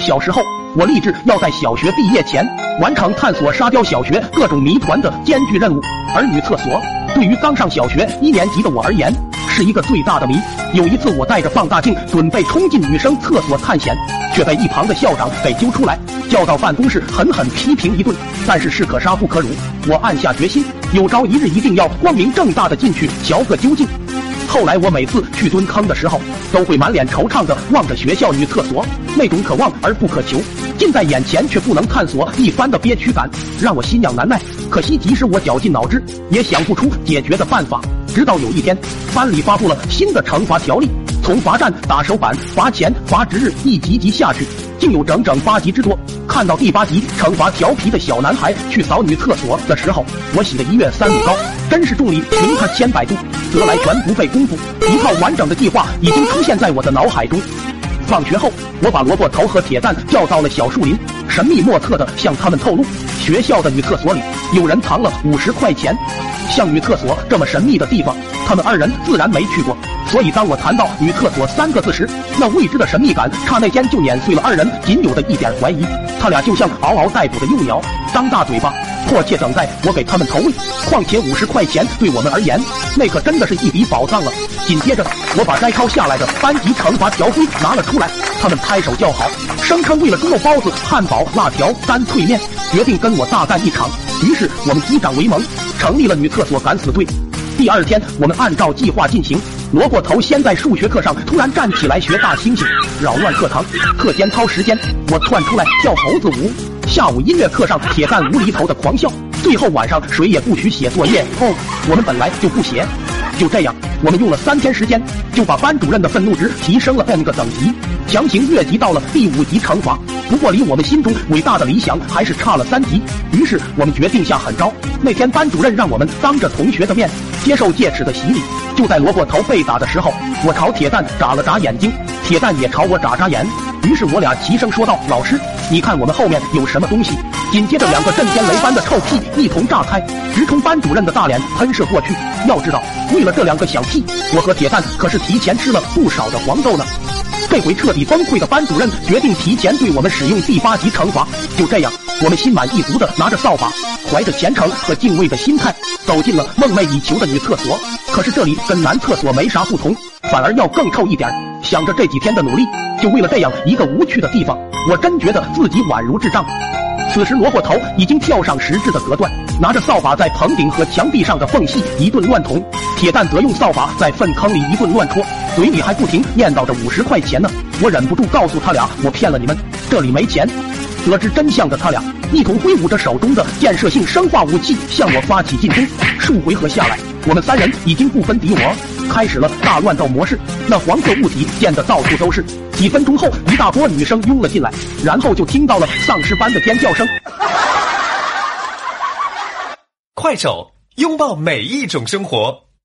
小时候，我立志要在小学毕业前完成探索沙雕小学各种谜团的艰巨任务。而女厕所对于刚上小学一年级的我而言，是一个最大的谜。有一次，我带着放大镜准备冲进女生厕所探险，却被一旁的校长给揪出来，叫到办公室狠狠批评一顿。但是士可杀不可辱，我暗下决心，有朝一日一定要光明正大的进去瞧个究竟。后来我每次去蹲坑的时候，都会满脸惆怅的望着学校女厕所，那种可望而不可求、近在眼前却不能探索一番的憋屈感，让我心痒难耐。可惜，即使我绞尽脑汁，也想不出解决的办法。直到有一天，班里发布了新的惩罚条例，从罚站、打手板、罚钱、罚值日一级级下去，竟有整整八级之多。看到第八集惩罚调皮的小男孩去扫女厕所的时候，我喜得一跃三米高，真是众里寻他千百度，得来全不费工夫，一套完整的计划已经出现在我的脑海中。放学后，我把萝卜头和铁蛋叫到了小树林，神秘莫测的向他们透露，学校的女厕所里有人藏了五十块钱。像女厕所这么神秘的地方，他们二人自然没去过。所以，当我谈到女厕所三个字时，那未知的神秘感刹那间就碾碎了二人仅有的一点怀疑。他俩就像嗷嗷待哺的幼鸟，张大嘴巴，迫切等待我给他们投喂。况且五十块钱对我们而言，那可真的是一笔宝藏了。紧接着，我把摘抄下来的班级惩罚条规拿了出来，他们拍手叫好，声称为了猪肉包子、汉堡、辣条、干脆面，决定跟我大干一场。于是，我们击掌为盟，成立了女厕所敢死队。第二天，我们按照计划进行。萝卜头先在数学课上突然站起来学大猩猩，扰乱课堂。课间操时间，我窜出来跳猴子舞。下午音乐课上，铁蛋无厘头的狂笑。最后晚上谁也不许写作业。哦，我们本来就不写。就这样，我们用了三天时间，就把班主任的愤怒值提升了 n 个等级，强行越级到了第五级惩罚。不过离我们心中伟大的理想还是差了三级。于是我们决定下狠招。那天班主任让我们当着同学的面接受戒尺的洗礼。就在萝卜头被打的时候，我朝铁蛋眨了眨眼睛，铁蛋也朝我眨眨眼。于是我俩齐声说道：“老师，你看我们后面有什么东西？”紧接着，两个震天雷般的臭屁一同炸开，直冲班主任的大脸喷射过去。要知道，为了这两个响屁，我和铁蛋可是提前吃了不少的黄豆呢。这回彻底崩溃的班主任决定提前对我们使用第八级惩罚。就这样，我们心满意足的拿着扫把，怀着虔诚和敬畏的心态，走进了梦寐以求的女厕所。可是这里跟男厕所没啥不同，反而要更臭一点。想着这几天的努力，就为了这样一个无趣的地方，我真觉得自己宛如智障。此时，萝卜头已经跳上石质的隔断，拿着扫把在棚顶和墙壁上的缝隙一顿乱捅；铁蛋则用扫把在粪坑里一顿乱戳，嘴里还不停念叨着五十块钱呢。我忍不住告诉他俩，我骗了你们，这里没钱。得知真相的他俩，一同挥舞着手中的建设性生化武器向我发起进攻。数回合下来，我们三人已经不分敌我，开始了大乱斗模式。那黄色物体溅得到处都是。几分钟后，一大波女生拥了进来，然后就听到了丧尸般的尖叫声。快手，拥抱每一种生活。